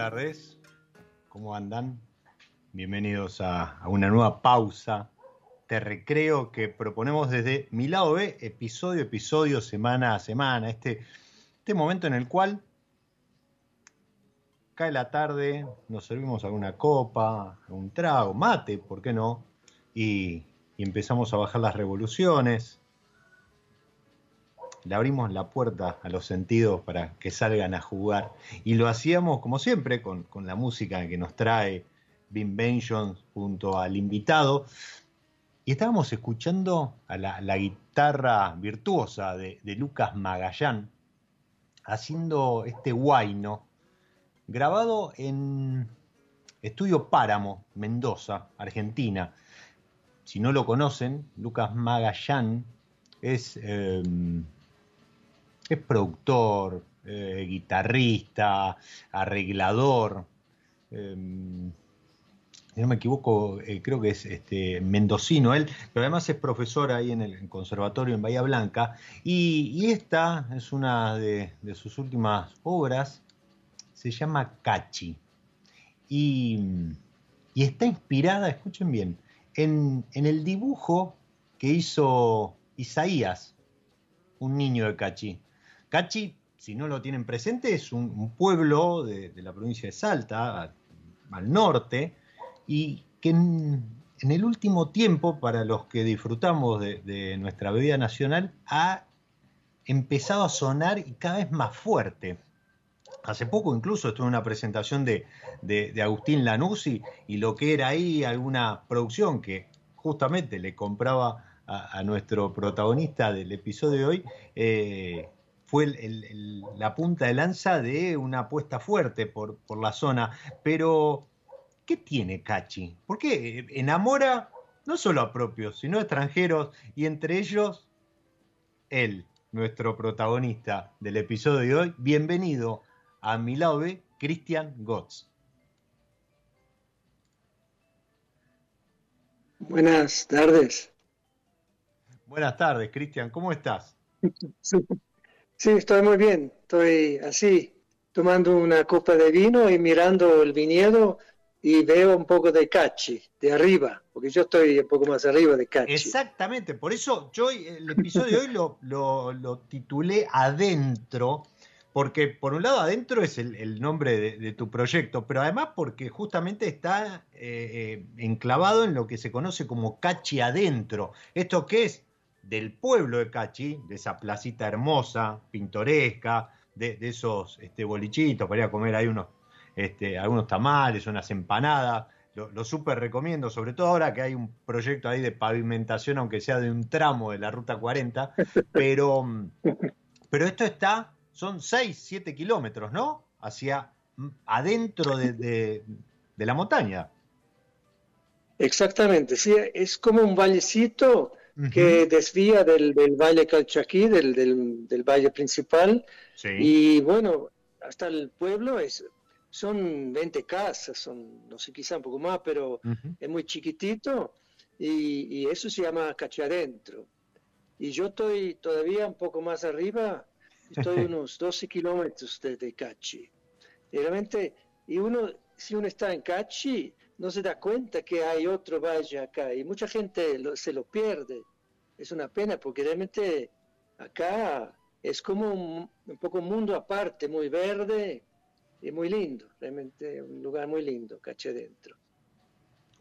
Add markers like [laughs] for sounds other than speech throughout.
Tardes, ¿cómo andan? Bienvenidos a, una nueva pausa de recreo que proponemos desde mi lado B, episodio a episodio, semana a semana, este, este momento en el cual cae la tarde, nos servimos alguna copa, un trago, mate, ¿por qué no? Y empezamos a bajar las revoluciones, le abrimos la puerta a los sentidos para que salgan a jugar. Y lo hacíamos, como siempre, con, con la música que nos trae Vin Bentions junto al invitado. Y estábamos escuchando a la, guitarra virtuosa de, Lucas Magallán haciendo este guayno grabado en Estudio Páramo, Mendoza, Argentina. Si no lo conocen, Lucas Magallán es... Eh, es productor, eh, guitarrista, arreglador. Eh, si no me equivoco, eh, creo que es este, mendocino él, pero además es profesor ahí en el conservatorio en Bahía Blanca. Y, esta es una de, sus últimas obras, se llama Cachi. Y, está inspirada, escuchen bien, en, en, el dibujo que hizo Isaías, un niño de Cachi. Cachi, si no lo tienen presente, es un, pueblo de, la provincia de Salta, al norte, y que en, el último tiempo, para los que disfrutamos de, nuestra bebida nacional, ha empezado a sonar y cada vez más fuerte. Hace poco incluso estuve en una presentación de, Agustín Lanuzzi y lo que era ahí alguna producción que justamente le compraba a, a nuestro protagonista del episodio de hoy, eh, fue el, el, el, la punta de lanza de una apuesta fuerte por, por, la zona. Pero, ¿qué tiene Cachi? ¿Por qué enamora no solo a propios, sino a extranjeros y entre ellos él, nuestro protagonista del episodio de hoy. Bienvenido a mi lado Cristian Gotz. Buenas tardes. Buenas tardes, Cristian. ¿Cómo estás? [laughs] Sí, estoy muy bien. Estoy así, tomando una copa de vino y mirando el viñedo y veo un poco de cachi de arriba, porque yo estoy un poco más arriba de cachi. Exactamente, por eso yo el episodio de hoy lo, lo, titulé Adentro, porque por un lado adentro es el, nombre de, tu proyecto, pero además porque justamente está eh, eh, enclavado en lo que se conoce como Cachi Adentro. ¿Esto qué es? Del pueblo de Cachi, de esa placita hermosa, pintoresca, de, esos este, bolichitos para ir a comer ahí unos este, algunos tamales, unas empanadas. Lo, lo súper recomiendo, sobre todo ahora que hay un proyecto ahí de pavimentación, aunque sea de un tramo de la Ruta 40, [laughs] pero, pero esto está, son 6, 7 kilómetros, ¿no? Hacia mm, adentro de, la montaña. Exactamente, sí, es como un vallecito que desvía del, valle Calchaquí, del, del, valle principal, y bueno, hasta el pueblo es son 20 casas, son, no sé, quizá un poco más, pero es muy chiquitito y, eso se llama Cachi Adentro. Y yo estoy todavía un poco más arriba, estoy [laughs] unos 12 kilómetros de, Cachi. Y realmente, y uno, si uno está en Cachi, no se da cuenta que hay otro valle acá y mucha gente se lo pierde. Es una pena porque realmente acá es como un, poco un mundo aparte, muy verde, es muy lindo, realmente un lugar muy lindo, caché dentro.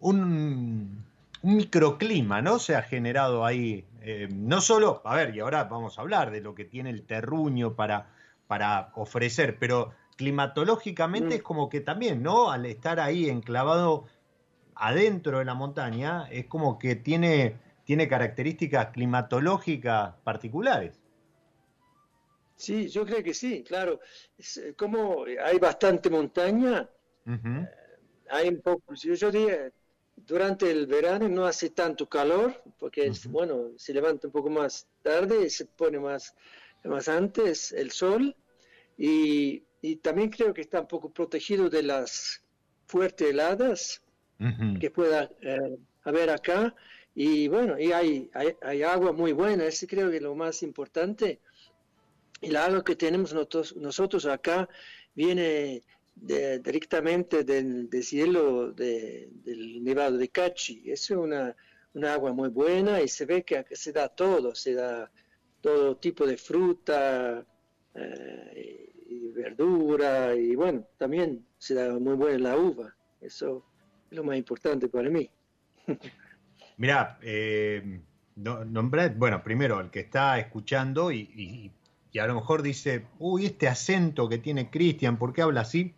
Un, microclima, ¿no? Se ha generado ahí, eh, no solo, a ver, y ahora vamos a hablar de lo que tiene el terruño para, para ofrecer, pero climatológicamente mm. es como que también, ¿no? Al estar ahí enclavado adentro de la montaña, es como que tiene, tiene características climatológicas particulares. Sí, yo creo que sí, claro. Eh, como hay bastante montaña, eh, hay un poco, yo, diría, durante el verano no hace tanto calor, porque bueno, se levanta un poco más tarde se pone más, más antes el sol, y, también creo que está un poco protegido de las fuertes heladas que pueda eh, haber acá, y bueno, y hay, hay, hay agua muy buena, ese creo que es lo más importante. El agua que tenemos nosotros, nosotros acá viene directamente del, cielo del Nevado de Cachi. Es una, agua muy buena y se ve que se da todo, se da todo tipo de fruta eh, y verdura y bueno, también se da muy buena la uva. Eso es lo más importante para mí. [laughs] Mira, eh, bueno, primero el que está escuchando y y a lo mejor dice, uy, este acento que tiene Cristian, ¿por qué habla así?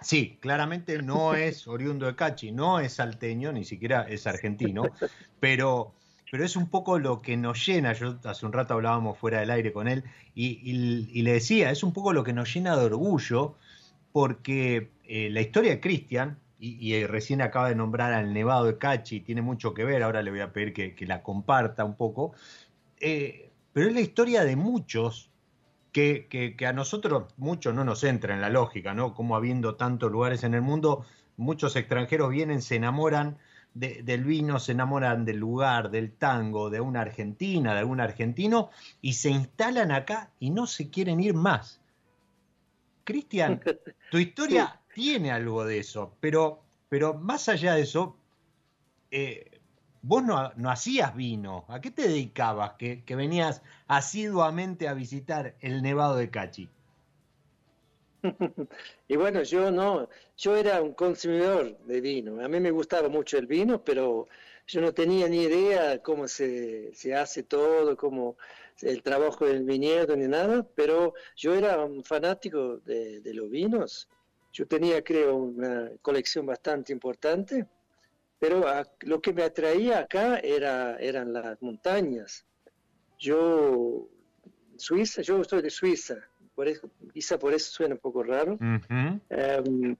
Sí, claramente no es oriundo de Cachi, no es salteño, ni siquiera es argentino, [laughs] pero, pero es un poco lo que nos llena. Yo hace un rato hablábamos fuera del aire con él y, le decía, es un poco lo que nos llena de orgullo, porque eh, la historia de Cristian, y, recién acaba de nombrar al Nevado de Cachi, tiene mucho que ver, ahora le voy a pedir que, la comparta un poco, eh, pero es la historia de muchos que, a nosotros mucho no nos entra en la lógica, ¿no? Como habiendo tantos lugares en el mundo, muchos extranjeros vienen, se enamoran del vino, se enamoran del lugar, del tango, de una argentina, de algún argentino, y se instalan acá y no se quieren ir más. Cristian, [laughs] tu historia tiene algo de eso, pero, pero más allá de eso, eh, vos no, hacías vino, ¿a qué te dedicabas que, venías asiduamente a visitar el Nevado de Cachi? [laughs] y bueno, yo no, yo era un consumidor de vino. A mí me gustaba mucho el vino, pero yo no tenía ni idea cómo se, hace todo, cómo el trabajo del viñedo ni nada, pero yo era un fanático de, los vinos. Yo tenía, creo, una colección bastante importante pero lo que me atraía acá era, eran las montañas. Yo, Suiza, yo estoy de Suiza, por eso, quizá por eso suena un poco raro. Em,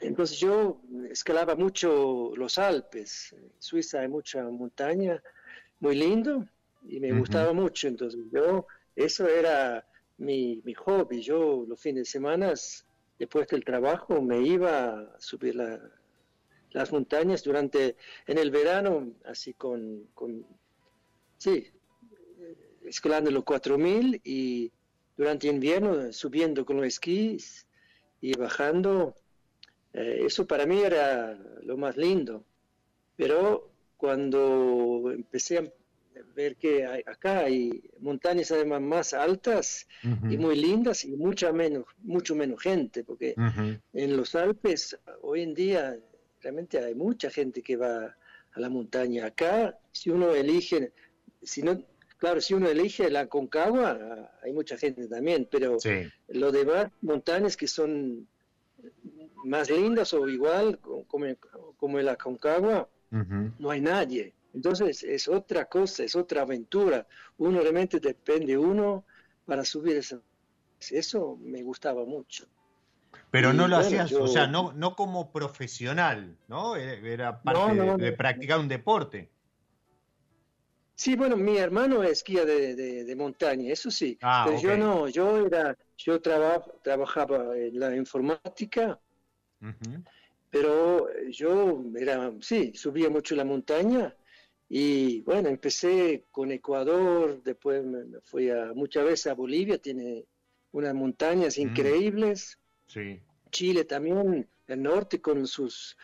entonces yo escalaba mucho los Alpes. En Suiza hay mucha montaña, muy lindo, y me gustaba mucho. Entonces yo eso era mi, mi hobby. Yo los fines de semana, después del trabajo, me iba a subir las montañas durante, en el verano, así con, con sí, escalando los 4000 y durante invierno subiendo con los esquís y bajando. Eh, eso para mí era lo más lindo. Pero cuando empecé a ver que acá hay montañas además más altas y muy lindas y mucha menos, mucho menos gente, porque en los Alpes hoy en día realmente hay mucha gente que va a la montaña. Acá, si uno elige, si no, claro, si uno elige la Concagua, hay mucha gente también, pero lo demás montañas que son más lindas o igual como, como la Concagua, no hay nadie. Entonces es otra cosa, es otra aventura. Uno realmente depende uno para subir esa. Eso me gustaba mucho. Pero no lo hacías, o sea, no, no como profesional, ¿no? Era parte de, practicar un deporte. Sí, bueno, mi hermano es guía de, montaña, eso sí. Ah, pero yo no, yo era, yo trabajaba en la informática pero yo era, sí, subía mucho la montaña y bueno, empecé con Ecuador, después me fui a, muchas veces a Bolivia, tiene unas montañas mm. increíbles. Sí. Chile también, el norte con sus,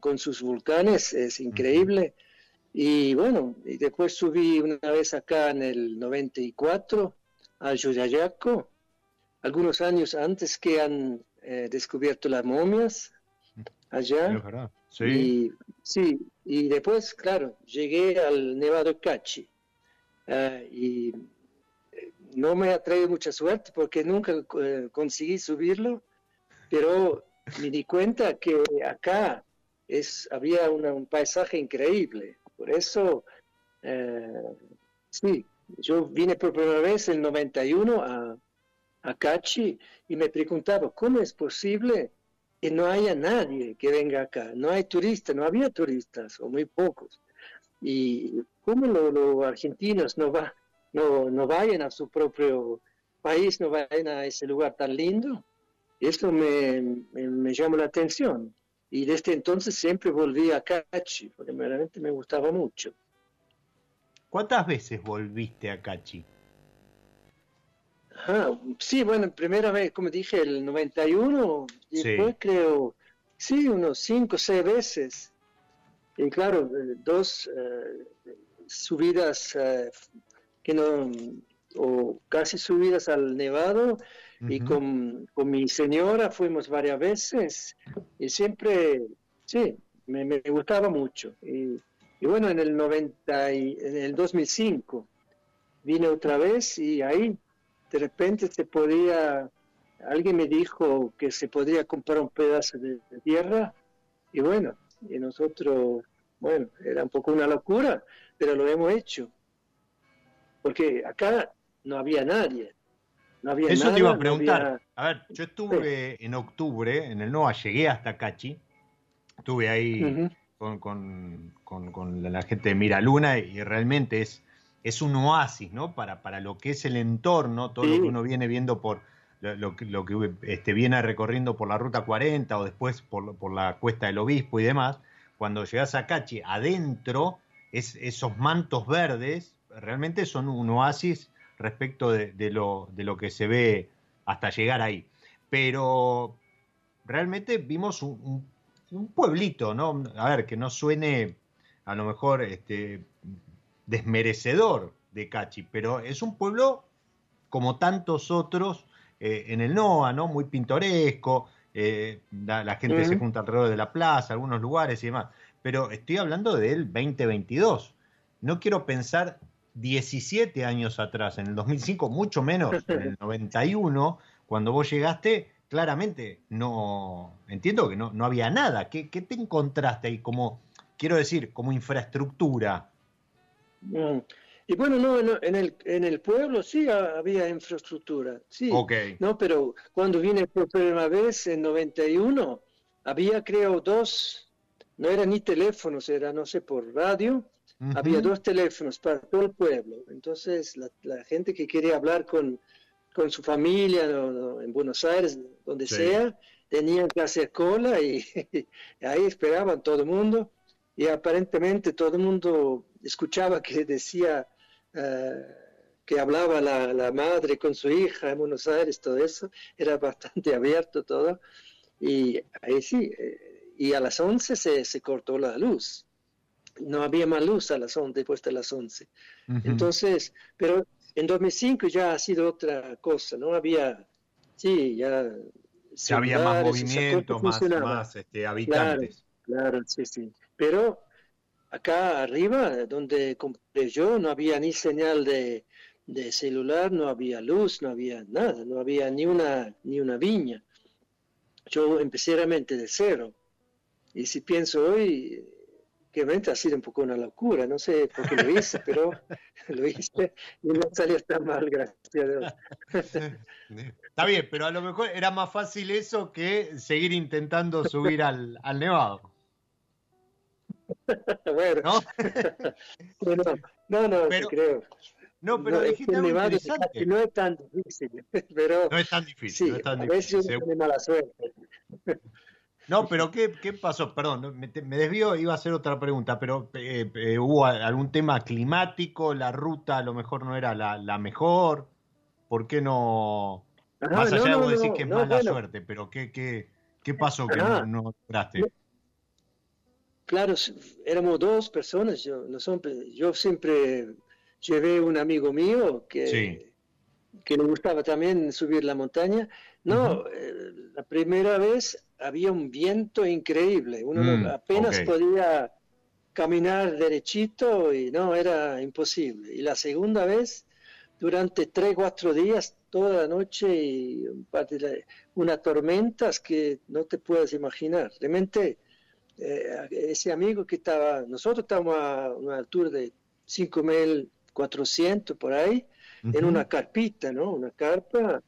con sus volcanes, es increíble. Y bueno, y después subí una vez acá en el 94 a Yuyayaco, algunos años antes que han eh, descubierto las momias allá. Sí. Y, sí, y después, claro, llegué al Nevado Cachi. Ah, y eh, no me ha traído mucha suerte porque nunca eh, conseguí subirlo, pero me di cuenta que acá es, había un paisaje increíble. Por eso, eh, sí, yo vine por primera vez en el 91 a, a Cachi y me preguntaba, ¿cómo es posible que no haya nadie que venga acá. No hay turistas, no había turistas, o muy pocos. Y cómo los argentinos no, va, no, no vayan a su propio país, no vayan a ese lugar tan lindo, eso me, me, llamó la atención. Y desde entonces siempre volví a Cachi, porque realmente me gustaba mucho. ¿Cuántas veces volviste a Cachi? sí, bueno, primera vez, como dije, el 91, y después creo, sí, unos cinco o seis veces. Y claro, eh, dos eh, subidas eh, que no, o casi subidas al Nevado, y con, con, mi señora fuimos varias veces, y siempre, sí, me, me gustaba mucho. Y, y, bueno, en el 90 y, en el 2005 vine otra vez y ahí de repente se podía, alguien me dijo que se podía comprar un pedazo de, tierra y bueno, y nosotros, bueno, era un poco una locura, pero lo hemos hecho. Porque acá no había nadie. No había Eso te iba a preguntar. A ver, yo estuve en octubre en el NOA, llegué hasta Cachi, estuve ahí con, con, la gente de Mira Luna y realmente es es un oasis, ¿no? Para, para lo que es el entorno, todo lo que uno viene viendo por lo, lo que este, viene recorriendo por la Ruta 40 o después por, por la Cuesta del Obispo y demás, cuando llegas a Cachi, adentro, es, esos mantos verdes realmente son un oasis respecto de, lo, de lo que se ve hasta llegar ahí. Pero realmente vimos un, un, pueblito, ¿no? A ver, que no suene a lo mejor este, desmerecedor de Cachi, pero es un pueblo como tantos otros eh, en el NOA, ¿no? Muy pintoresco, eh, la, gente se junta alrededor de la plaza, algunos lugares y demás. Pero estoy hablando del 2022. No quiero pensar 17 años atrás, en el 2005, mucho menos [laughs] en el 91, cuando vos llegaste, claramente no, entiendo que no, no había nada. ¿Qué, ¿Qué, te encontraste ahí como, quiero decir, como infraestructura? Mm. Y bueno, no, en, el, en el pueblo sí había infraestructura, sí. No, pero cuando vine por primera vez en 91, había creo dos, no eran ni teléfonos, era no sé, por radio, había dos teléfonos para todo el pueblo. Entonces la, gente que quería hablar con, con su familia en Buenos Aires, donde sea, tenían que hacer cola y, [laughs] ahí esperaban todo el mundo. Y aparentemente todo el mundo escuchaba que decía eh, que hablaba la, madre con su hija en Buenos Aires, todo eso, era bastante abierto todo. Y ahí sí, eh, y a las 11 se, se cortó la luz no había más luz a las 11, después de las 11. Entonces, pero en 2005 ya ha sido otra cosa, ¿no? Había, sí, ya... Ya había más movimiento, más, más este, habitantes. Claro, sí, sí. Pero acá arriba, donde compré yo, no había ni señal de, de celular, no había luz, no había nada, no había ni una, ni una viña. Yo empecé realmente de cero. Y si pienso hoy, obviamente ha sido un poco una locura, no sé por qué lo hice, pero [laughs] lo hice y no salió tan mal, gracias a Dios. Está bien, pero a lo mejor era más fácil eso que seguir intentando subir al, al Nevado. [laughs] [laughs] bueno, ¿no? no, no, pero, creo. No, pero no, dijiste algo interesante. No es tan difícil, pero... No es tan difícil, no es tan difícil. A veces uno tiene mala suerte. No, pero ¿qué, qué pasó? Perdón, me, me, desvío, iba a hacer otra pregunta, pero eh, eh, ¿hubo algún tema climático? ¿La ruta a lo mejor no era la, la mejor? ¿Por qué no? Más allá de vos decís que es mala suerte, pero ¿qué, qué, qué pasó que no, no lograste? Claro, éramos dos personas. Yo, no son, yo siempre llevé un amigo mío que, que le gustaba también subir la montaña. No, eh, la primera vez había un viento increíble, uno mm, apenas podía caminar derechito y no, era imposible. Y la segunda vez, durante tres, cuatro días, toda la noche y unas tormentas que no te puedes imaginar. Realmente, eh, ese amigo que estaba, nosotros estábamos a una altura de 5.400 por ahí, en una carpita, ¿no? Una carpa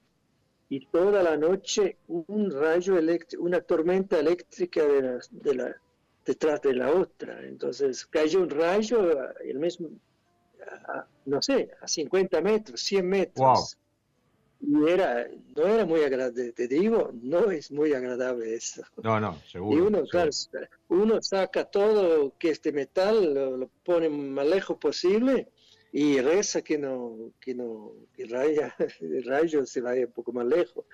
y toda la noche un rayo eléctrico, una tormenta eléctrica de la, detrás de la otra. Entonces cayó un rayo, el mismo, no sé, a 50 metros, 100 metros. Y era, no era muy agradable, te digo, no es muy agradable eso. No, no, seguro. Y uno, uno saca todo que este metal, lo, lo pone más lejos posible y reza que no, que no, que [laughs] el rayo se vaya un poco más lejos.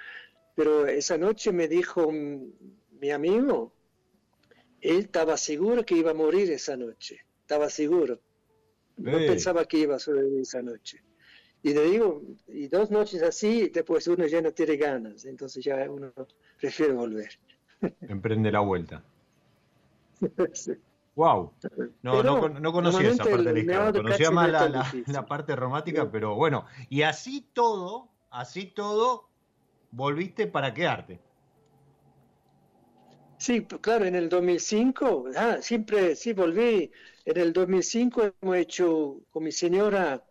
Pero esa noche me dijo mi amigo, él estaba seguro que iba a morir esa noche, estaba seguro. No pensaba que iba a sobrevivir esa noche. Y le digo, y dos noches así, después uno ya no tiene ganas, entonces ya uno prefiere volver. [laughs] Emprende la vuelta. sí. Wow, no, no, no, conocía esa parte de la historia, conocía más la, la, parte romántica, pero bueno, y así todo, así todo, volviste para quedarte. Sí, claro, en el 2005, ah, siempre, sí, volví. En el 2005 hemos hecho, con mi señora,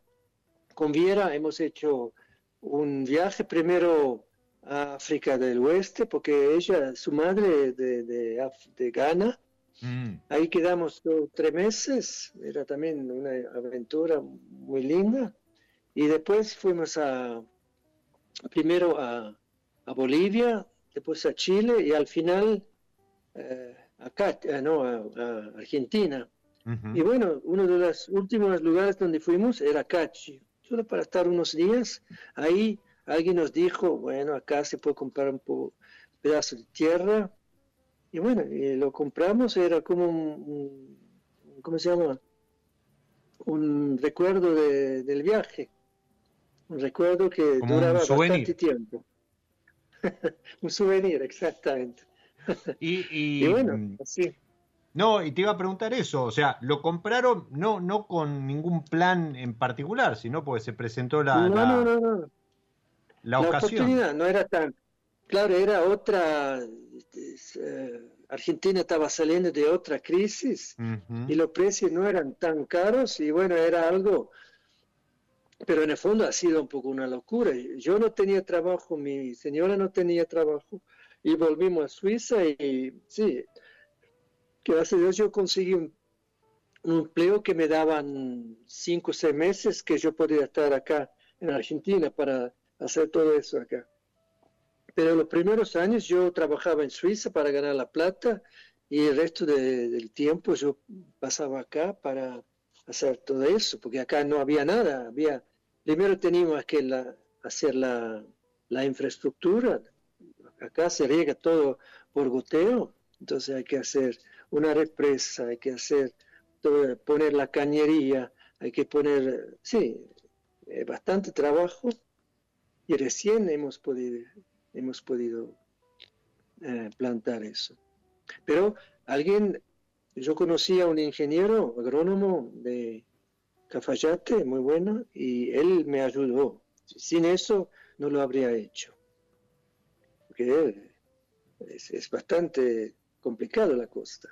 con Viera, hemos hecho un viaje primero a África del Oeste, porque ella, su madre de, de, de Ghana, Mm. Ahí quedamos tres meses, era también una aventura muy linda. Y después fuimos a, primero a, Bolivia, después a Chile y al final eh, acá, eh, no, a, Argentina. Y bueno, uno de los últimos lugares donde fuimos era Cachi, solo para estar unos días. Ahí alguien nos dijo, bueno, acá se puede comprar un pedazo de tierra y bueno, lo compramos, era como un, ¿cómo se llama? Un recuerdo del viaje. Un recuerdo que duraba bastante tiempo. [laughs] un souvenir, exactamente. [laughs] Y, bueno, mm, así. No, y te iba a preguntar eso, o sea, lo compraron no no con ningún plan en particular, sino porque se presentó la, no, no, no, no. la, oportunidad no era tan, claro, era otra, eh, Argentina estaba saliendo de otra crisis y los precios no eran tan caros y bueno, era algo, pero en el fondo ha sido un poco una locura. Yo no tenía trabajo, mi señora no tenía trabajo y volvimos a Suiza y sí, gracias a Dios yo conseguí un, un empleo que me daban cinco o seis meses que yo podía estar acá en Argentina para hacer todo eso acá. Pero los primeros años yo trabajaba en Suiza para ganar la plata y el resto del tiempo yo pasaba acá para hacer todo eso, porque acá no había nada. Había, primero teníamos que hacer la, la infraestructura. Acá se riega todo por goteo, entonces hay que hacer una represa, hay que hacer poner la cañería, hay que poner, sí, eh, bastante trabajo y recién hemos podido, hemos podido eh, plantar eso. Pero alguien, yo conocí a un ingeniero agrónomo de Cafayate, muy bueno, y él me ayudó. Sin eso no lo habría hecho. Porque es, es bastante complicado la costa.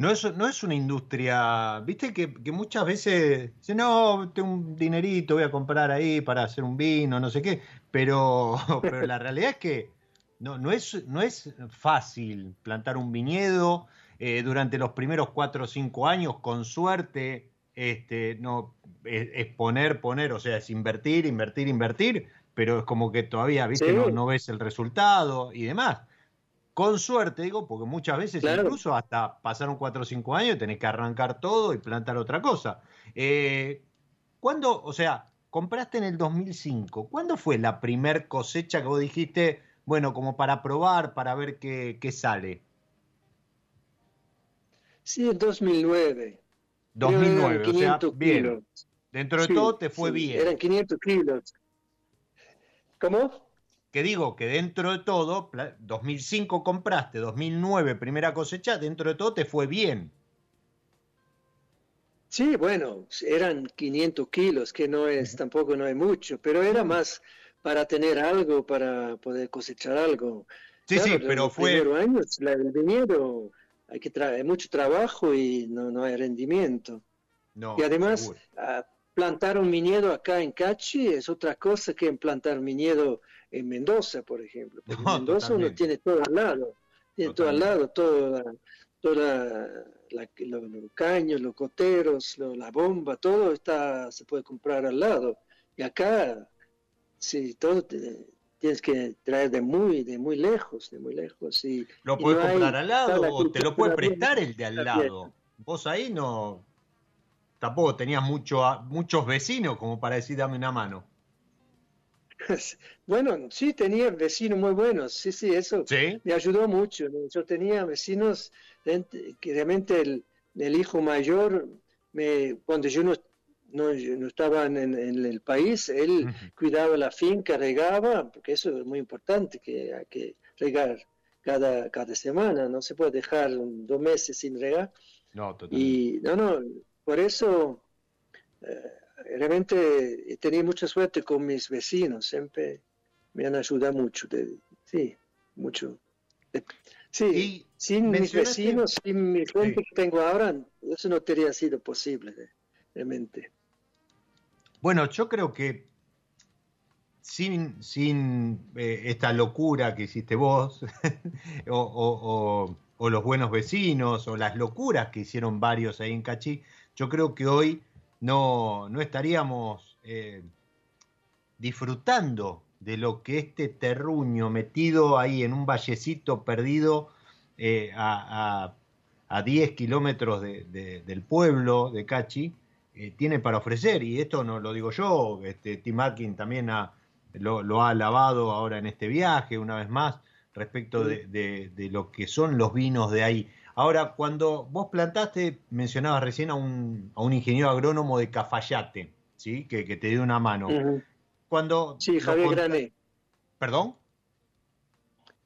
No es, no es una industria, viste que, muchas veces dicen, no, tengo un dinerito, voy a comprar ahí para hacer un vino, no sé qué, pero, [laughs] pero la realidad es que no, no, es, no es fácil plantar un viñedo eh, durante los primeros cuatro o cinco años, con suerte, este, no, es, poner, poner, o sea, es invertir, invertir, invertir, pero es como que todavía, viste, no, no ves el resultado y demás. Con suerte, digo, porque muchas veces incluso hasta pasaron 4 o 5 años y tenés que arrancar todo y plantar otra cosa. Eh, ¿Cuándo, o sea, compraste en el 2005? ¿Cuándo fue la primer cosecha que vos dijiste, bueno, como para probar, para ver qué, sale? Sí, en 2009. 2009, o sea, bien. Dentro de todo te fue bien. Eran 500 kilos. ¿Cómo? Que digo que dentro de todo, 2005 compraste, 2009 primera cosecha, dentro de todo te fue bien. Sí, bueno, eran 500 kilos, que no es, tampoco no hay mucho, pero era más para tener algo, para poder cosechar algo. Sí, sí, pero los fue... años, el dinero, hay que traer mucho trabajo y no, no hay rendimiento. No, y además, ah, plantar un viñedo acá en Cachi es otra cosa que plantar viñedo en Mendoza, por ejemplo. en Mendoza uno tiene todo al lado, tiene todo al lado, toda, toda los caños, los coteros, la bomba, todo está se puede comprar al lado. Y acá, sí, todo tienes que traer de muy, de muy lejos, de muy lejos. Y, ¿Lo puedes comprar al lado o te lo puede prestar el de al lado? Vos ahí no, tampoco tenías mucho, muchos vecinos como para decir dame una mano. [laughs] Bueno, sí, tenía vecinos muy buenos, sí, sí, eso me ayudó mucho. Yo tenía vecinos que realmente el, hijo mayor, me, cuando yo no, no, estaba en, el país, él cuidaba la finca, regaba, porque eso es muy importante, que hay que regar cada, cada semana, no se puede dejar dos meses sin regar. No, Y no, no, por eso... Eh, realmente he tenido mucha suerte con mis vecinos, siempre me han ayudado mucho, sí, mucho. sí, sin mis vecinos, sin mi gente que tengo ahora, eso no tendría sido posible, realmente. Bueno, yo creo que sin, sin eh, esta locura que hiciste vos, [laughs] o, o, los buenos vecinos, o las locuras que hicieron varios ahí en Cachi, yo creo que hoy no, no estaríamos eh, disfrutando de lo que este terruño metido ahí en un vallecito perdido eh, a, a, 10 kilómetros del pueblo de Cachi eh, tiene para ofrecer. Y esto no lo digo yo, este, Tim Atkin también lo, ha alabado ahora en este viaje, una vez más, respecto de, de lo que son los vinos de ahí. Ahora, cuando vos plantaste, mencionabas recién a un, a un ingeniero agrónomo de Cafayate, ¿sí? Que, te dio una mano. Cuando sí, Javier Grané. ¿Perdón?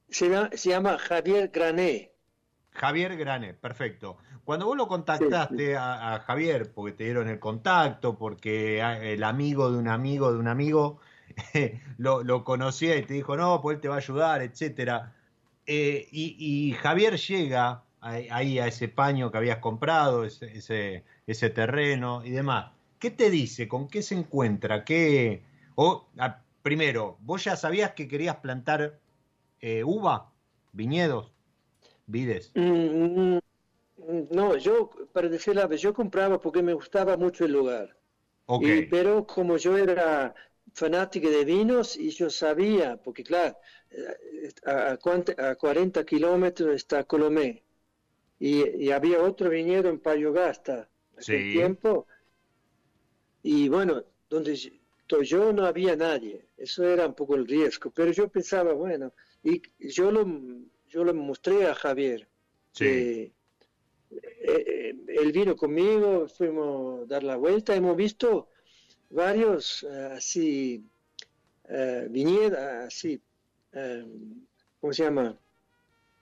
Se llama, Javier Grané. Javier Grané, perfecto. Cuando vos lo contactaste A, Javier, porque te dieron el contacto, porque el amigo de un amigo de un amigo [laughs] lo, conocía y te dijo, no, pues él te va a ayudar, etcétera. Eh, y, Javier llega ahí a ese paño que habías comprado, ese, ese, terreno y demás. ¿Qué te dice? ¿Con qué se encuentra? ¿Qué, o, primero, ¿vos ya sabías que querías plantar eh, uva, viñedos, vides? Mm, No, yo, para decir la verdad, yo compraba porque me gustaba mucho el lugar. Okay. pero como yo era fanático de vinos y yo sabía, porque claro, eh, a, a 40 kilómetros está Colomé y, había otro viñedo en Payogasta hace tiempo y bueno, donde yo no había nadie, eso era un poco el riesgo, pero yo pensaba, bueno, y yo lo, yo lo mostré a Javier. Sí. Eh, él vino conmigo, fuimos a dar la vuelta, hemos visto varios eh, así uh, viñedos, así, ¿cómo se llama?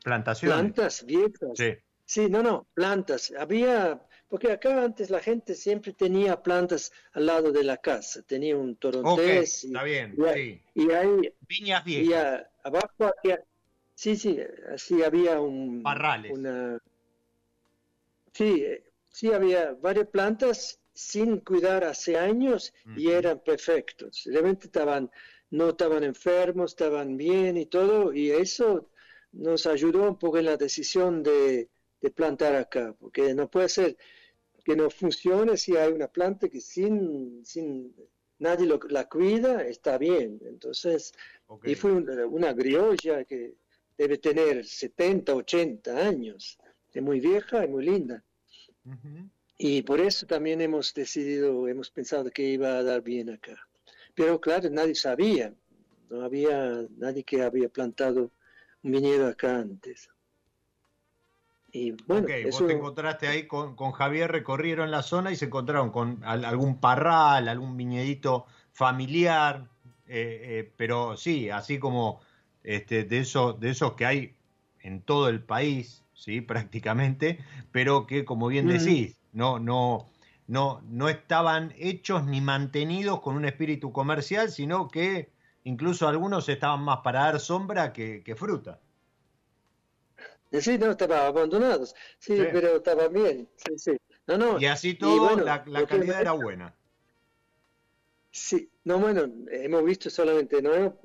Plantaciones. Plantas viejas. Sí. Sí. no, no, plantas. Había, porque acá antes la gente siempre tenía plantas al lado de la casa. Tenía un torontés. está bien, y, sí. Y hay... Viñas viejas. Y abajo había... Sí, sí, así había un... Parrales. Una, Sí, sí había varias plantas sin cuidar hace años y eran perfectos. Realmente estaban, no estaban enfermos, estaban bien y todo, y eso nos ayudó un poco en la decisión de, plantar acá, porque no puede ser que no funcione si hay una planta que sin, sin nadie la cuida, está bien. Entonces, y fue una, una criolla que debe tener 70, 80 años es muy vieja y muy linda. Y por eso también hemos decidido, hemos pensado que iba a dar bien acá. Pero claro, nadie sabía, no había nadie que había plantado un viñedo acá antes. Y bueno, vos te encontraste ahí con, Javier, recorrieron la zona y se encontraron con algún parral, algún viñedito familiar, eh, eh, pero sí, así como este, de, eso, de esos que hay en todo el país, ¿sí? [laughs] prácticamente, pero que, como bien decís, no, no, no, no estaban hechos ni mantenidos con un espíritu comercial, sino que incluso algunos estaban más para dar sombra que, fruta. Sí, no, estaban abandonados, sí, pero estaban bien, sí, sí. No, no. Y así todo, la, calidad era buena. Sí, no, bueno, hemos visto solamente, no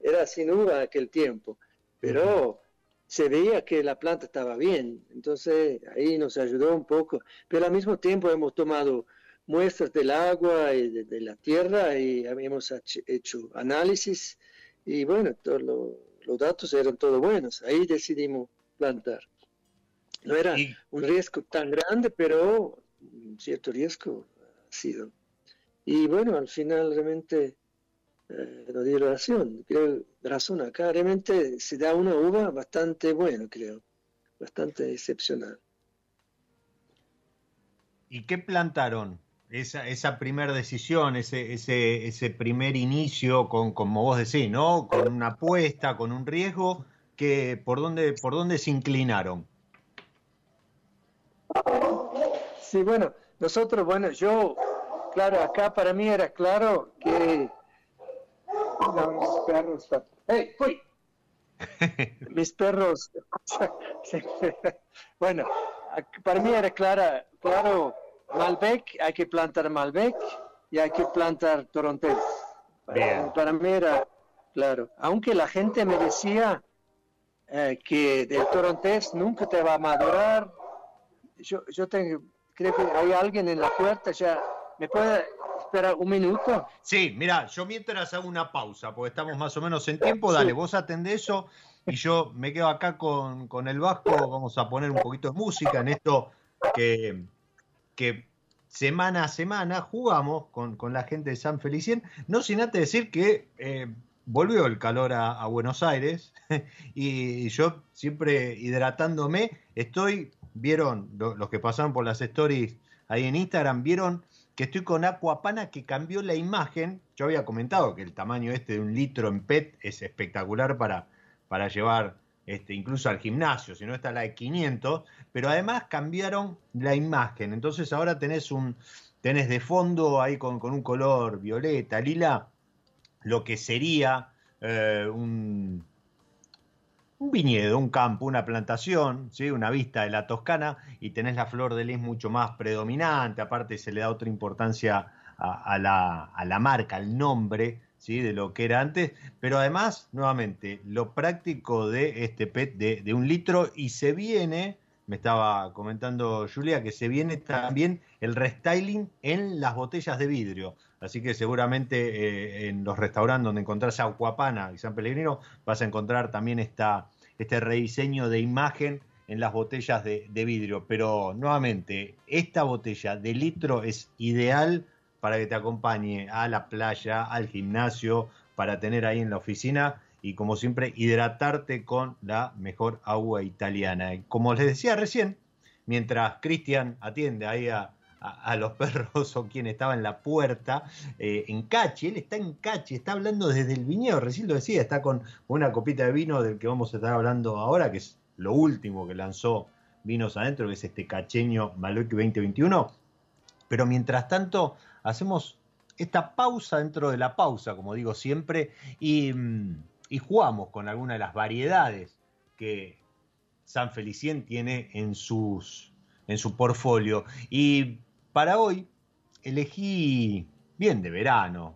era sin uva aquel tiempo, pero se veía que la planta estaba bien, entonces ahí nos ayudó un poco, pero al mismo tiempo hemos tomado muestras del agua y de, la tierra y hemos hecho análisis y bueno, todos los datos eran todos buenos, ahí decidimos plantar. No era un riesgo tan grande, pero un cierto riesgo ha sido. Y bueno, al final realmente eh, no di razón, creo razón acá, realmente se da una uva bastante buena, creo, bastante excepcional. ¿Y qué plantaron? Esa, esa primera decisión, ese, ese, ese primer inicio, con, como vos decís, ¿no? Con una apuesta, con un riesgo, que, ¿por, dónde, ¿por dónde se inclinaron? Sí, bueno, nosotros, bueno, yo, claro, acá para mí era claro que mis perros. ¡Hey, fui! [laughs] Mis perros. [laughs] bueno, para mí era clara, claro, Malbec, hay que plantar Malbec y hay que plantar Torontés. Para, mí era claro. Aunque la gente me decía eh, que el Torontés nunca te va a madurar, yo, yo tengo, creo que hay alguien en la puerta ya. ¿Me puede espera un minuto? Sí, mira, yo mientras hago una pausa, porque estamos más o menos en tiempo, dale, vos atendés eso y yo me quedo acá con, el Vasco, vamos a poner un poquito de música en esto que, que semana a semana jugamos con, la gente de San Felicien, no sin antes decir que eh, volvió el calor a, Buenos Aires [laughs] y yo siempre hidratándome, estoy, vieron los que pasaron por las stories ahí en Instagram, vieron que estoy con Aquapana que cambió la imagen. Yo había comentado que el tamaño este de un litro en PET es espectacular para, para llevar este, incluso al gimnasio, si no está la de 500, pero además cambiaron la imagen. Entonces ahora tenés un tenés de fondo ahí con, un color violeta, lila, lo que sería eh, un, viñedo, un campo, una plantación, ¿sí? una vista de la Toscana y tenés la flor de lis mucho más predominante, aparte se le da otra importancia a, la, marca, al nombre ¿sí? de lo que era antes, pero además, nuevamente, lo práctico de este PET de, un litro y se viene me estaba comentando Julia, que se viene también el restyling en las botellas de vidrio. Así que seguramente eh, en los restaurantes donde encontrás Aguapana y San Pellegrino vas a encontrar también esta, este rediseño de imagen en las botellas de, de, vidrio. Pero nuevamente, esta botella de litro es ideal para que te acompañe a la playa, al gimnasio, para tener ahí en la oficina y como siempre hidratarte con la mejor agua italiana. Y como les decía recién, mientras Cristian atiende ahí a, los perros [laughs] o quien estaba en la puerta, eh, en Cachi, él está en Cachi, está hablando desde el viñedo, recién lo decía, está con una copita de vino del que vamos a estar hablando ahora, que es lo último que lanzó Vinos Adentro, que es este cacheño Malbec 2021. Pero mientras tanto, hacemos esta pausa dentro de la pausa, como digo siempre, y... Mm, y jugamos con algunas de las variedades que San Felicien tiene en, sus, en su portfolio. Y para hoy elegí bien de verano,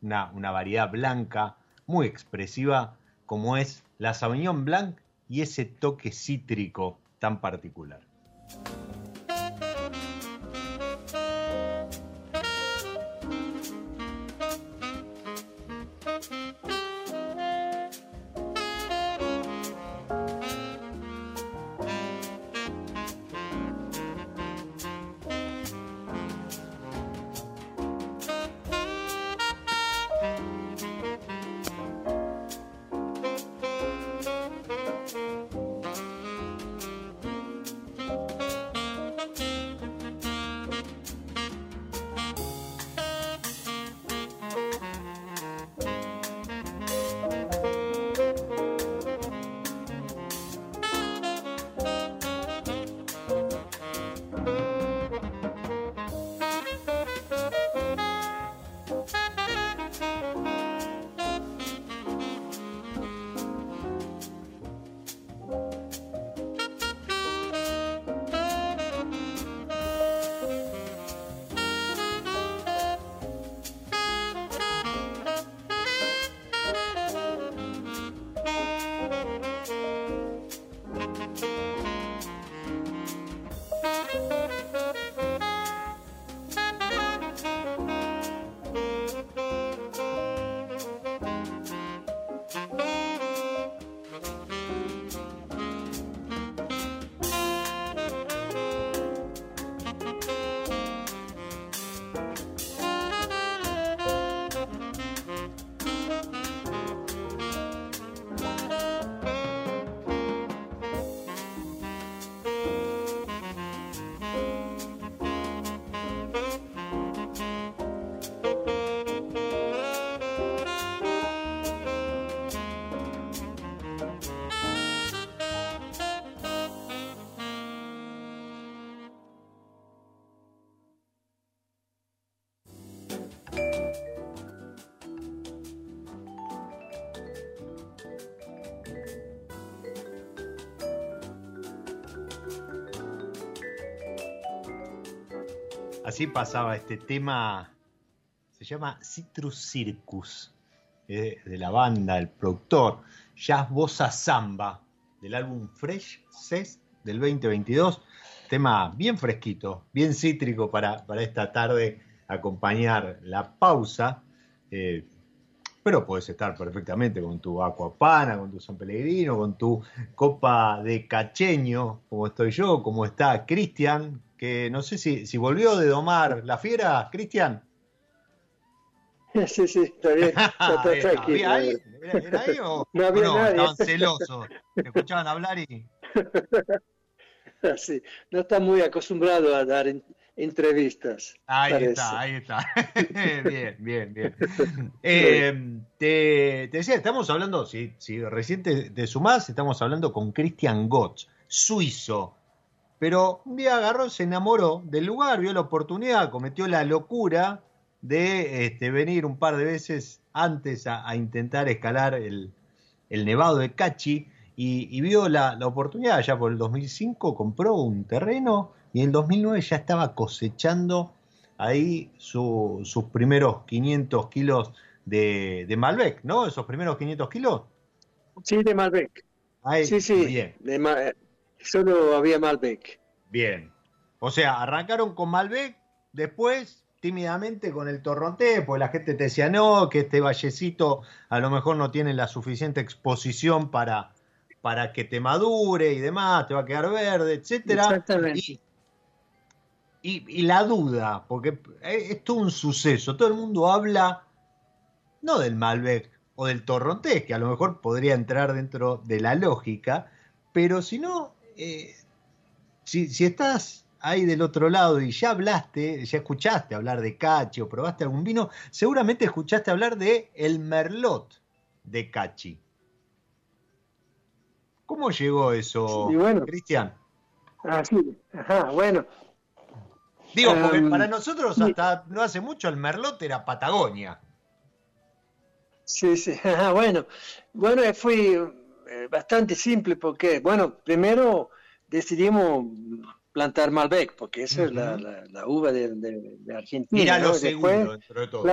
una, una variedad blanca muy expresiva como es la Sauvignon Blanc y ese toque cítrico tan particular. Así pasaba este tema, se llama Citrus Circus, de la banda, el productor, Jazz Bossa Samba, del álbum Fresh Cess del 2022. Tema bien fresquito, bien cítrico para, para esta tarde acompañar la pausa. Eh, pero puedes estar perfectamente con tu Aquapana, con tu San Pellegrino, con tu copa de cacheño, como estoy yo, como está Cristian, que no sé si, si volvió de domar la fiera, Cristian. [laughs] Sí, sí, está bien. [laughs] Está, ¿Había ahí? ¿Era, ahí o [laughs] no, había no estaban celosos? ¿Te escuchaban hablar y...? Sí, no está muy acostumbrado a dar entrevistas. Ahí está, ahí está. bien, bien, bien. Eh, te, te, decía, estamos hablando, si, si recién te, te sumás, estamos hablando con Christian Gotts, suizo, pero un día agarró, se enamoró del lugar, vio la oportunidad, cometió la locura de este, venir un par de veces antes a, intentar escalar el, nevado de Cachi y, vio la, oportunidad, ya por el 2005 compró un terreno y en el 2009 ya estaba cosechando ahí sus primeros 500 kilos de, Malbec, ¿no? Esos primeros 500 kilos. Sí, de Malbec. sí, sí, bien. De, solo había Malbec. Bien. O sea, arrancaron con Malbec, después tímidamente con el torrontés, pues la gente te decía, no, que este vallecito a lo mejor no tiene la suficiente exposición para, para que te madure y demás, te va a quedar verde, etcétera. Exactamente. Y, la duda, porque es todo un suceso, todo el mundo habla no del Malbec o del torrontés, que a lo mejor podría entrar dentro de la lógica, pero si no, eh, si, si, estás ahí del otro lado y ya hablaste, ya escuchaste hablar de Cachi o probaste algún vino, seguramente escuchaste hablar de el Merlot de Cachi. ¿Cómo llegó eso, Cristian? Ah, sí, ajá, bueno. Digo, porque em, para nosotros hasta no hace mucho el Merlot era Patagonia. Sí, sí, [laughs] bueno, bueno, fue eh, bastante simple porque, bueno, primero decidimos plantar Malbec, porque esa es la, la, uva de, de, Argentina. Mira lo segundo, dentro de todo.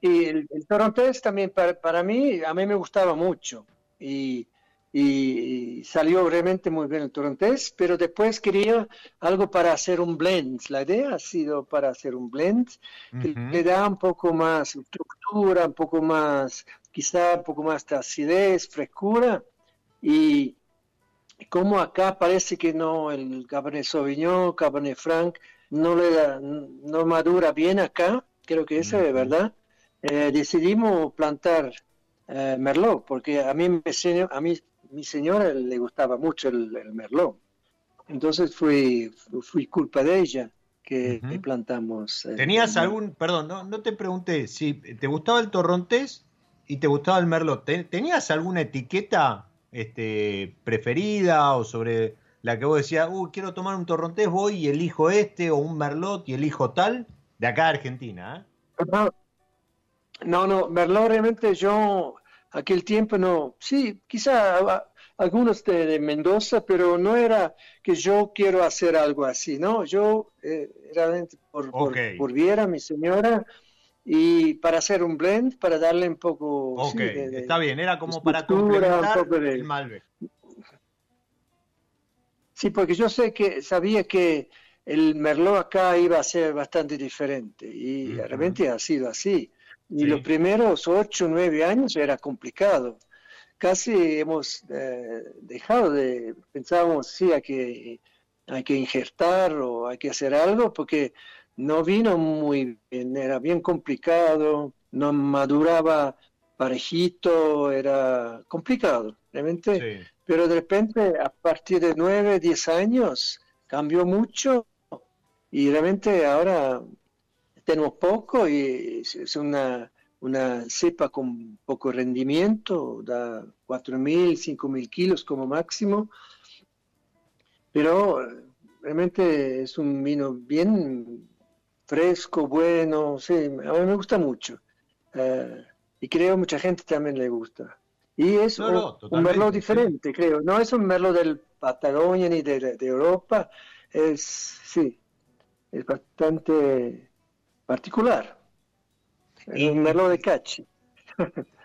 y el, el Torontés también para, para, mí, a mí me gustaba mucho. Y, y salió realmente muy bien el Torontés, pero después quería algo para hacer un blend. La idea ha sido para hacer un blend que le da un poco más estructura, un poco más, quizá un poco más de acidez, frescura. Y como acá parece que no, el Cabernet Sauvignon, Cabernet Franc, no le da, no madura bien acá, creo que eso es verdad. Eh, decidimos plantar eh, Merlot, porque a mí, me, a mí mi señora le gustaba mucho el, merlot. Entonces fui, fui culpa de ella que, plantamos. ¿Tenías algún, perdón, no, no te pregunté, si te gustaba el torrontés y te gustaba el merlot, ¿tenías alguna etiqueta este, preferida o sobre la que vos decías, uh, quiero tomar un torrontés, voy y elijo este, o un merlot y elijo tal? De acá a Argentina, ¿eh? No, no, merlot realmente yo aquel tiempo no, sí, quizá algunos de, Mendoza, pero no era que yo quiero hacer algo así, ¿no? Yo eh, realmente por, por, Viera, mi señora, y para hacer un blend, para darle un poco... Ok, está bien, era como para complementar el Malbec. Sí, porque yo sé que sabía que el Merlot acá iba a ser bastante diferente y realmente ha sido así. Y los primeros ocho, nueve años era complicado. Casi hemos eh, dejado de, pensábamos, sí, hay que, hay que injertar o hay que hacer algo, porque no vino muy bien, era bien complicado, no maduraba parejito, era complicado, realmente. Pero de repente, a partir de nueve, diez años, cambió mucho y realmente ahora tenemos poco y es una, una cepa con poco rendimiento, da 4.000, 5.000 kilos como máximo, pero realmente es un vino bien fresco, bueno, sí, a mí me gusta mucho. Eh, y creo mucha gente también le gusta. Y es un, merlot diferente, creo. No es un merlot del Patagonia ni de, de Europa, es, sí, es bastante particular. Y, un merlot de Cachi. [laughs]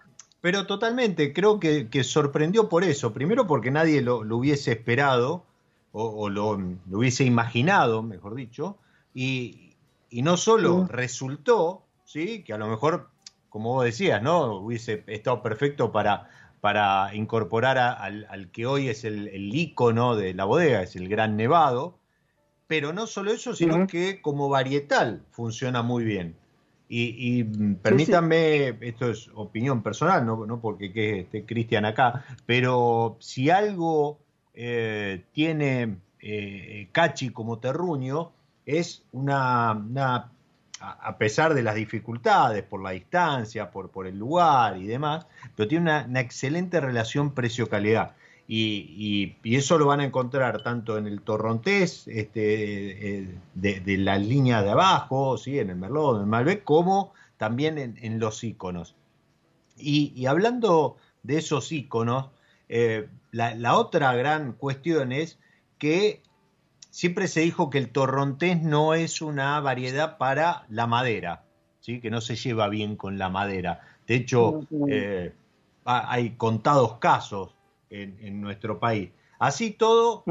Pero totalmente, creo que, sorprendió por eso. Primero porque nadie lo, hubiese esperado o, lo, hubiese imaginado, mejor dicho. Y, no solo resultó, ¿sí? que a lo mejor, como vos decías, ¿no? hubiese estado perfecto para, para incorporar al, que hoy es el, el ícono de la bodega, es el Gran Nevado, pero no solo eso, sino que como varietal funciona muy bien. Y, permítanme, esto es opinión personal, no, porque esté Cristian acá, pero si algo eh, tiene eh, Cachi como terruño, es una, a pesar de las dificultades, por la distancia, por, por el lugar y demás, pero tiene una excelente relación precio-calidad. Y, eso lo van a encontrar tanto en el torrontés este, eh, de, la línea de abajo, ¿sí? en el Merlot, en el Malbec, como también en, los iconos. Y, hablando de esos iconos, eh, la, otra gran cuestión es que siempre se dijo que el torrontés no es una variedad para la madera, ¿sí? que no se lleva bien con la madera. De hecho, eh, hay contados casos en, nuestro país. Así todo,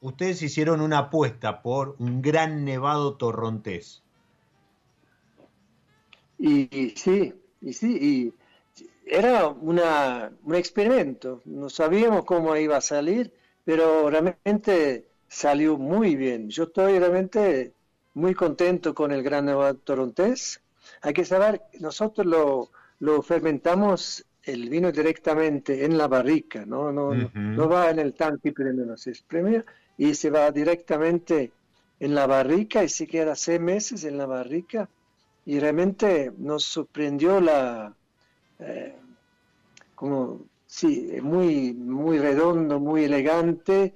ustedes hicieron una apuesta por un gran nevado torrontés. Y, sí, y sí, y era una, un experimento. No sabíamos cómo iba a salir, pero realmente salió muy bien. Yo estoy realmente muy contento con el gran nevado torrontés. Hay que saber, nosotros lo, lo fermentamos el vino directamente en la barrica, no, no, no va en el tanque primero, no se espreme y se va directamente en la barrica y se queda seis meses en la barrica y realmente nos sorprendió la eh, como sí muy muy redondo muy elegante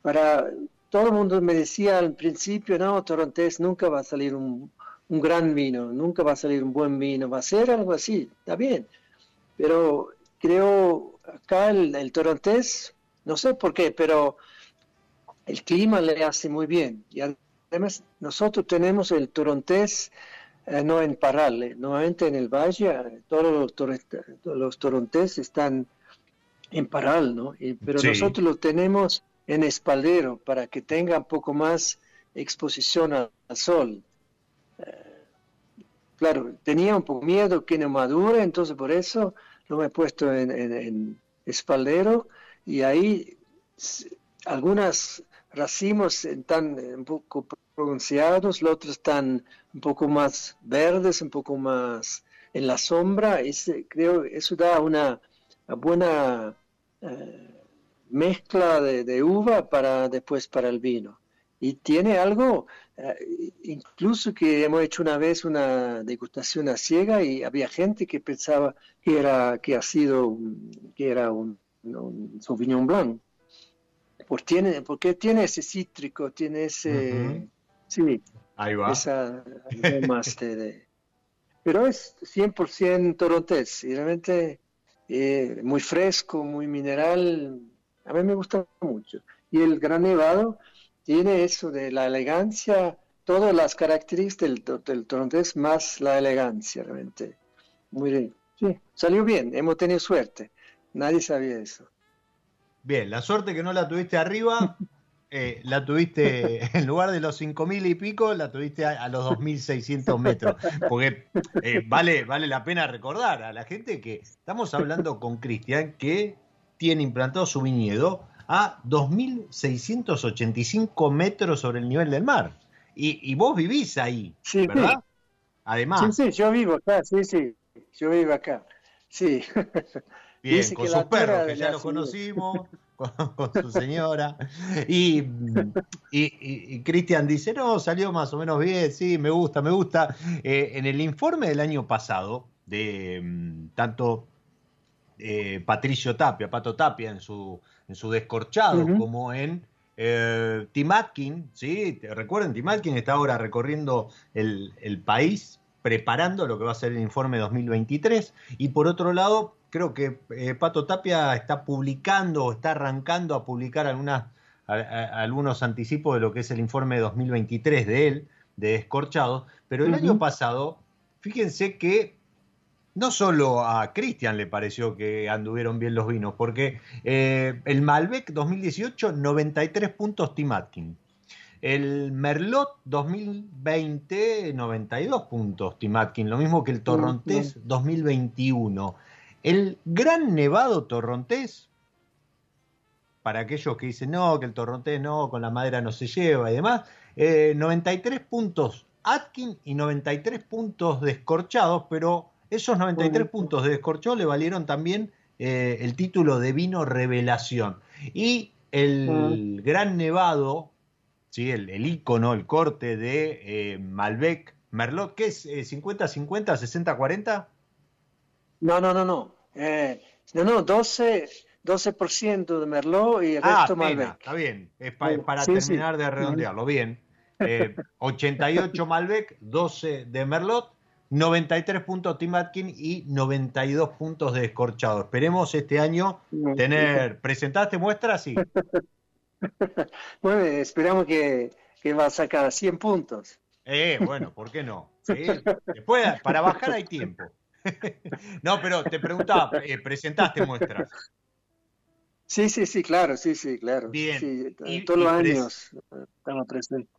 para todo el mundo me decía al principio no Torontés nunca va a salir un, un gran vino nunca va a salir un buen vino va a ser algo así está bien pero creo acá el, el Torontés no sé por qué pero el clima le hace muy bien. Y además nosotros tenemos el torontés eh, no en Parral, nuevamente en el valle, todos los, torontés están en Parral, ¿no? pero nosotros lo tenemos en espaldero para que tenga un poco más exposición al, sol. Eh, claro, tenía un poco miedo que no madure, entonces por eso lo he puesto en, en espaldero y ahí algunas racimos están un poco pronunciados, los otros están un poco más verdes, un poco más en la sombra, y creo eso da una, buena eh, mezcla de, uva para después para el vino. Y tiene algo, eh, incluso que hemos hecho una vez una degustación a ciega y había gente que pensaba que era que ha sido que era un, un Sauvignon Blanc por tiene, porque tiene ese cítrico, tiene ese... Sí, Ahí va. Esa más de, pero es 100% torontés y realmente eh, muy fresco, muy mineral. A mí me gusta mucho. Y el Gran Nevado tiene eso de la elegancia, todas las características del, del torontés más la elegancia, realmente. Muy bien. Sí, salió bien, hemos tenido suerte. Nadie sabía eso. Bien, la suerte que no la tuviste arriba, [laughs] eh, la tuviste [laughs] en lugar de los 5.000 y pico, la tuviste a, los 2.600 metros. Porque eh, vale, vale la pena recordar a la gente que estamos hablando con Cristian, que tiene implantado su viñedo a 2.685 metros sobre el nivel del mar. Y, vos vivís ahí, ¿verdad? Sí. Además. Sí, sí, yo vivo acá, sí, sí, yo vivo acá. Sí. [laughs] Bien, con sus perros, que ya los conocimos, [laughs] con, su señora. Y, y, Cristian dice, no, salió más o menos bien, sí, me gusta, me gusta. Eh, en el informe del año pasado, de mm, tanto eh, Patricio Tapia, Pato Tapia en su, en su descorchado, como en eh, Tim Atkin, ¿sí? Recuerden, Tim Atkin está ahora recorriendo el, el país preparando lo que va a ser el informe 2023 y por otro lado creo que eh, Pato Tapia está publicando o está arrancando a publicar algunas, algunos anticipos de lo que es el informe 2023 de él, de Escorchado, pero el año pasado, fíjense que no solo a Cristian le pareció que anduvieron bien los vinos, porque eh, el Malbec 2018, 93 puntos Tim Atkin. El Merlot 2020, 92 puntos Tim Atkin, lo mismo que el Torrontés 2021. El Gran Nevado Torrontés, para aquellos que dicen no, que el Torrontés no, con la madera no se lleva y demás, 93 eh, puntos Atkin y 93 puntos descorchados, pero esos 93 puntos de descorchado le valieron también eh, el título de vino revelación. Y el Gran Nevado, ¿sí? el, el icono, el corte de eh, Malbec Merlot, ¿qué es? ¿50-50, 60-40? No, no, no, no. Eh, no, no, 12, 12% de Merlot y el ah, resto Malbec. Está bien, es para terminar de redondearlo. Bien. 88 eh, Malbec, 12 de Merlot, 93 puntos Tim Atkin y 92 puntos de Escorchado. Esperemos este año tener. ¿Presentaste muestras? Sí. [laughs] bueno, esperamos que, que va a sacar 100 puntos. Eh, bueno, ¿por qué no? Después, para bajar hay tiempo. [laughs] no, pero te preguntaba, eh, presentaste muestras. Sí, sí, sí, claro, sí, sí, claro. Bien. todos los años estamos presentes.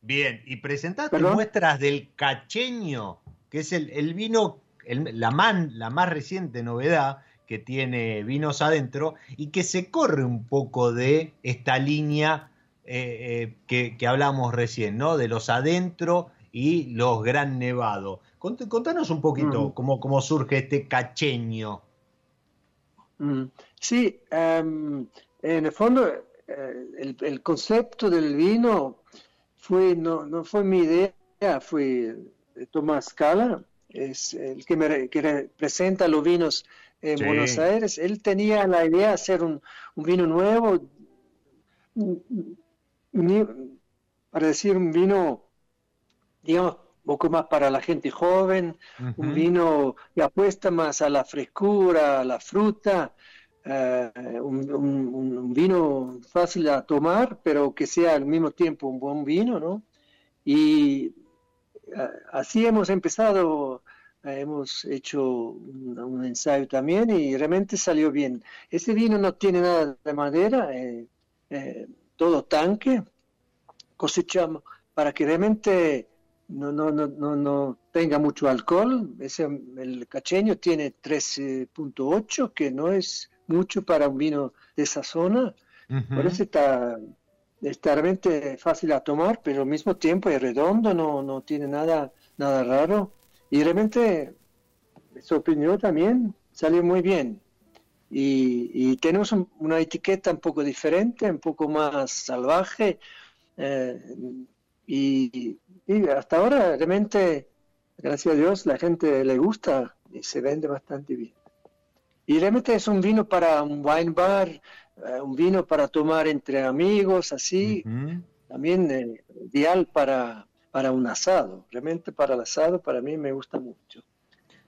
Bien, y presentaste muestras del cacheño, que es el, vino, la, man, la más reciente novedad que tiene vinos adentro y que se corre un poco de esta línea eh, eh, que, hablamos recién, ¿no? De los adentro y los gran nevado. Contanos un poquito cómo, surge este cacheño. Mm. Sí, em, en el fondo eh, el, concepto del vino fue no, no fue mi idea, fue Tomás Cala, es el que me que representa los vinos en Buenos Aires. Él tenía la idea de hacer un, vino nuevo, para decir un vino, digamos, un poco más para la gente joven, un vino que apuesta más a la frescura, a la fruta, eh, un, vino fácil a tomar, pero que sea al mismo tiempo un buen vino, ¿no? Y eh, así hemos empezado, eh, hemos hecho un, ensayo también y realmente salió bien. Este vino no tiene nada de madera, todo tanque, cosechamos para que realmente no, no, no, no, no tenga mucho alcohol. Ese, el cacheño tiene 13.8, que no es mucho para un vino de esa zona. Por eso está, está realmente fácil a tomar, pero al mismo tiempo es redondo, no, no tiene nada, nada raro. Y realmente me sorprendió también, salió muy bien. Y, tenemos una etiqueta un poco diferente, un poco más salvaje. Eh, y, y, hasta ahora realmente, gracias a Dios, la gente le gusta y se vende bastante bien. Y realmente es un vino para un wine bar, eh, un vino para tomar entre amigos, así. También eh, ideal para, para un asado. Realmente para el asado, para mí me gusta mucho.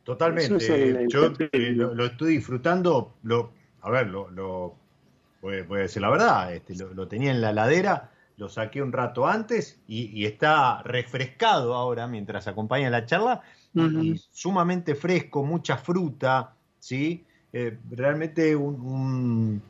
Totalmente. Yo eh, lo, estoy disfrutando. Lo, a ver, lo, lo voy, a decir la verdad. Este, lo, tenía en la ladera, lo saqué un rato antes y, está refrescado ahora mientras acompaña la charla. y sumamente fresco, mucha fruta, ¿sí? Eh, realmente un, un,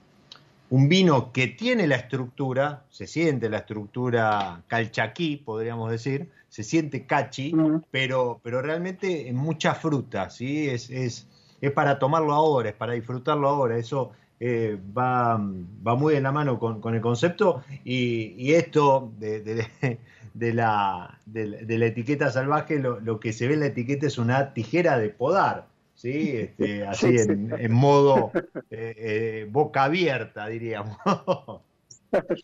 vino que tiene la estructura, se siente la estructura calchaquí, podríamos decir, se siente cachi, pero, pero realmente en mucha fruta, ¿sí? Es, es, es, para tomarlo ahora, es para disfrutarlo ahora, eso eh, va, va, muy en la mano con, con el concepto y, y esto de, de, la, de, la, etiqueta salvaje, lo, lo que se ve en la etiqueta es una tijera de podar, ¿sí? Este, así En, modo eh, eh, boca abierta, diríamos. [laughs]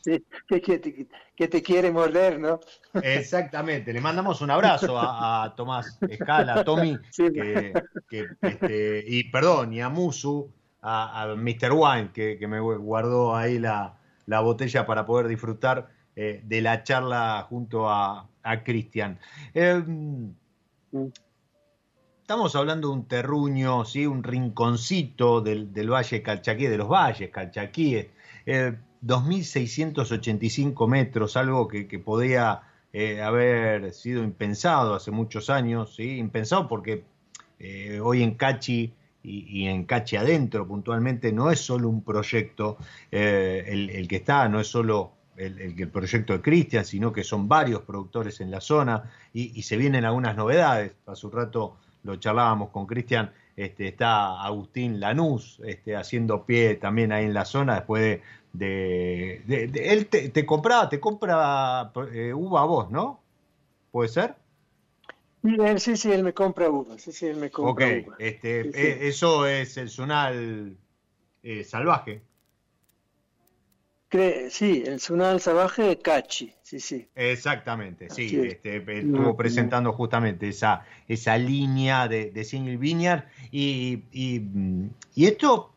Sí, que, te, quiere morder, ¿no? Exactamente, le mandamos un abrazo a, Tomás Escala, a Tommy, este, y perdón, y a Musu, a, Mr. Wine, que, me guardó ahí la, botella para poder disfrutar eh, de la charla junto a, Cristian. Estamos hablando de un terruño, ¿sí? un rinconcito del, Valle Calchaquí, de los valles calchaquíes, eh, 2.685 metros, algo que, podría eh, haber sido impensado hace muchos años, ¿sí? impensado porque eh, hoy en Cachi y, en Cachi adentro puntualmente no es solo un proyecto el, que está, no es solo el, el, proyecto de Cristian, sino que son varios productores en la zona y, y se vienen algunas novedades. Hace un rato lo charlábamos con Cristian, este, está Agustín Lanús este, haciendo pie también ahí en la zona después de... él te, compraba, te compra eh, uva a vos, ¿no? ¿Puede ser? Sí, sí, él me compra uva, sí, sí, él me compra uva. Este, eh, eso es el zonal eh, salvaje sí, el Sunal Salvaje de Cachi, sí, sí. Exactamente, sí, este, estuvo presentando justamente esa, esa línea de, de Single Vineyard y, y, esto,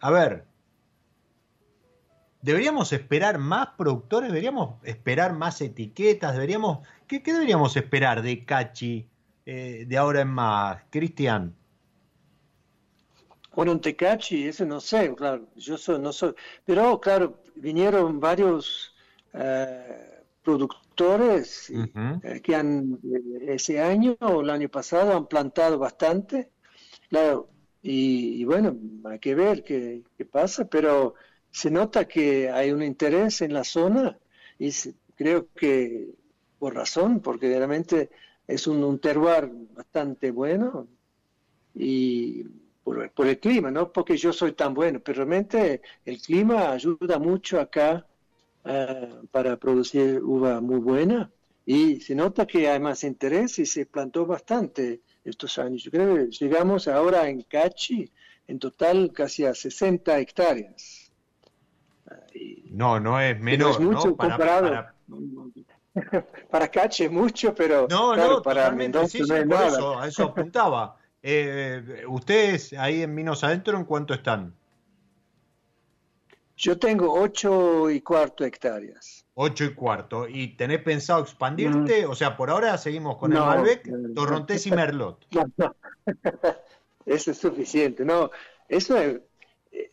a ver, ¿deberíamos esperar más productores? ¿Deberíamos esperar más etiquetas? ¿Deberíamos, ¿Qué, deberíamos esperar de Cachi eh, de ahora en más, Cristian? Bueno, un Tecachi, ese no sé, claro, yo soy, no soy, pero claro, vinieron varios eh, productores eh, que han, eh, ese año o el año pasado han plantado bastante, claro, y, bueno, hay que ver qué, pasa, pero se nota que hay un interés en la zona y creo que por razón, porque realmente es un, un terroir bastante bueno y por, por, el clima, no porque yo soy tan bueno, pero realmente el clima ayuda mucho acá uh, para producir uva muy buena y se nota que hay más interés y se plantó bastante estos años. Yo creo que llegamos ahora en Cachi en total casi a 60 hectáreas. no, no es menos. No es mucho ¿no? para, comparado. Para, [laughs] para... Cachi es mucho, pero no, claro, no, para Mendoza sí, no por eso, a eso apuntaba. [laughs] Eh, ¿Ustedes ahí en Minos Adentro en cuánto están? Yo tengo ocho y cuarto hectáreas. Ocho y cuarto. ¿Y tenés pensado expandirte? Mm. O sea, por ahora seguimos con no, el Malbec, no, Torrontés y [laughs] Merlot. No, no. [laughs] Eso es suficiente. No, eso es, eh,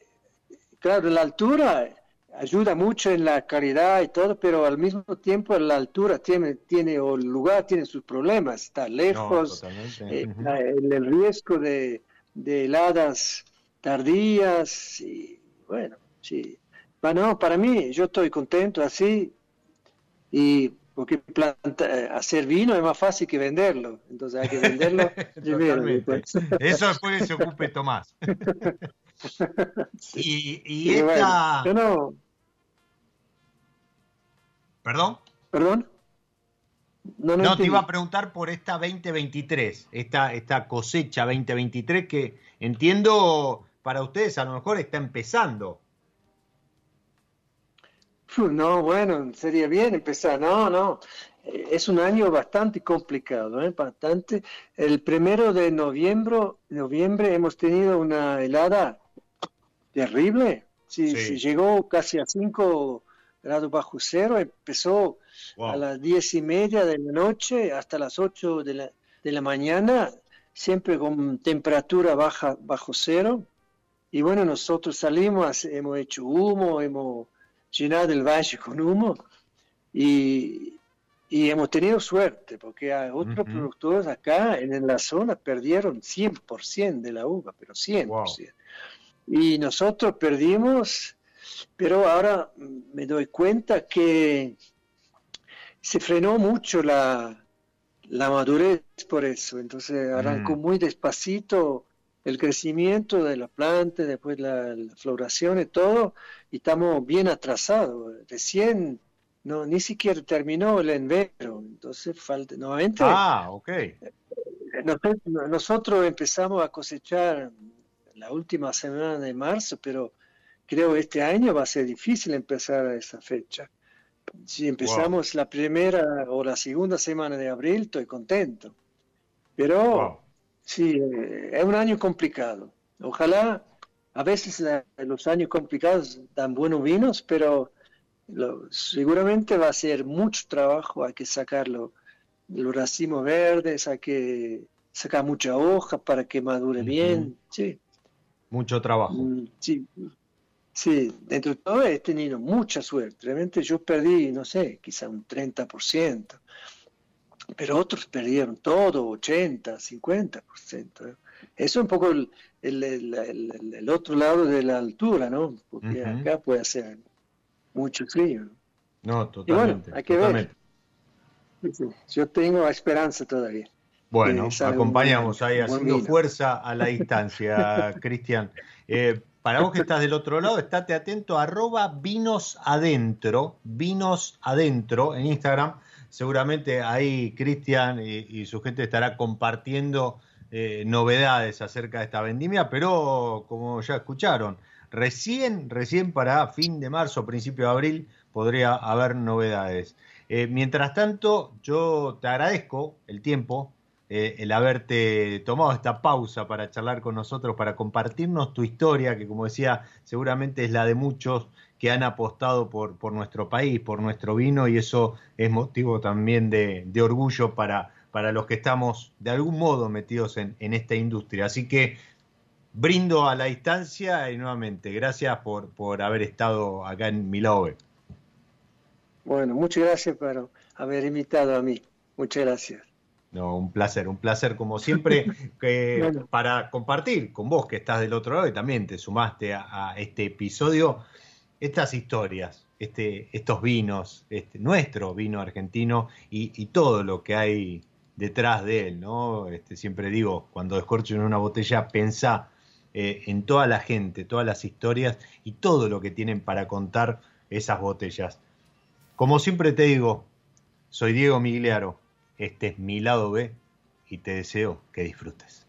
claro, la altura ayuda mucho en la calidad y todo, pero al mismo tiempo la altura tiene, tiene o el lugar tiene sus problemas, está lejos, eh, uh -huh. el, el, riesgo de, de, heladas tardías, y bueno, sí. Bueno, para mí, yo estoy contento así, y porque planta, hacer vino es más fácil que venderlo, entonces hay que venderlo [laughs] primero. Eso después se ocupe Tomás. [laughs] y, y esta... Bueno, yo no... ¿Perdón? ¿Perdón? No, no, no te iba a preguntar por esta 2023, esta, esta cosecha 2023 que entiendo para ustedes a lo mejor está empezando. [laughs] No, bueno, sería bien empezar. No, no. Es un año bastante complicado, ¿eh? bastante. El primero de noviembre, noviembre hemos tenido una helada terrible. Sí, sí. sí llegó casi a 5 grados bajo cero. Empezó wow. a las diez y media de la noche hasta las 8 de la, de la mañana, siempre con temperatura baja bajo cero. Y bueno, nosotros salimos, hemos hecho humo, hemos llenado el valle con humo y, y hemos tenido suerte porque hay otros uh -huh. productores acá en, en, la zona perdieron 100% de la uva, pero 100%. Wow. Y nosotros perdimos, pero ahora me doy cuenta que se frenó mucho la, la madurez por eso, entonces arrancó mm. muy despacito el crecimiento de la planta, después la, la, floración y todo, y estamos bien atrasados. Recién no ni siquiera terminó el invierno, entonces falta nuevamente. Ah, ok. Nosotros, nosotros empezamos a cosechar la última semana de marzo, pero creo este año va a ser difícil empezar a esa fecha. Si empezamos wow. la primera o la segunda semana de abril, estoy contento. Pero wow. Sí, es un año complicado. Ojalá, a veces los años complicados dan buenos vinos, pero lo, seguramente va a ser mucho trabajo, hay que sacarlo, los racimos verdes, hay que sacar mucha hoja para que madure uh -huh. bien, sí. Mucho trabajo. Mm, sí, sí, dentro de todo he tenido mucha suerte, realmente yo perdí, no sé, quizá un 30% pero otros perdieron todo, 80, 50%. ¿eh? Eso es un poco el, el, el, el, otro lado de la altura, ¿no? Porque uh -huh. acá puede hacer mucho frío. No, totalmente. Y bueno, hay que totalmente. ver. Yo tengo esperanza todavía. Bueno, acompañamos ahí haciendo fuerza a la distancia, [laughs] Cristian. Eh, para vos que estás del otro lado, estate atento, arroba vinos adentro, vinos adentro en Instagram seguramente ahí Cristian y, su gente estará compartiendo eh, novedades acerca de esta vendimia, pero como ya escucharon, recién, recién para fin de marzo, principio de abril, podría haber novedades. Eh, mientras tanto, yo te agradezco el tiempo, eh, el haberte tomado esta pausa para charlar con nosotros, para compartirnos tu historia, que como decía, seguramente es la de muchos que han apostado por, por nuestro país, por nuestro vino, y eso es motivo también de, de orgullo para, para los que estamos de algún modo metidos en, en, esta industria. Así que brindo a la distancia y nuevamente, gracias por, por haber estado acá en Milove. Bueno, muchas gracias por haber invitado a mí. Muchas gracias. No, un placer, un placer como siempre [laughs] que, bueno. para compartir con vos que estás del otro lado y también te sumaste a, a este episodio estas historias, este, estos vinos, este, nuestro vino argentino y, todo lo que hay detrás de él, ¿no? Este, siempre digo, cuando descorchen una botella, pensá eh, en toda la gente, todas las historias y todo lo que tienen para contar esas botellas. Como siempre te digo, soy Diego Migliaro, este es mi lado B y te deseo que disfrutes.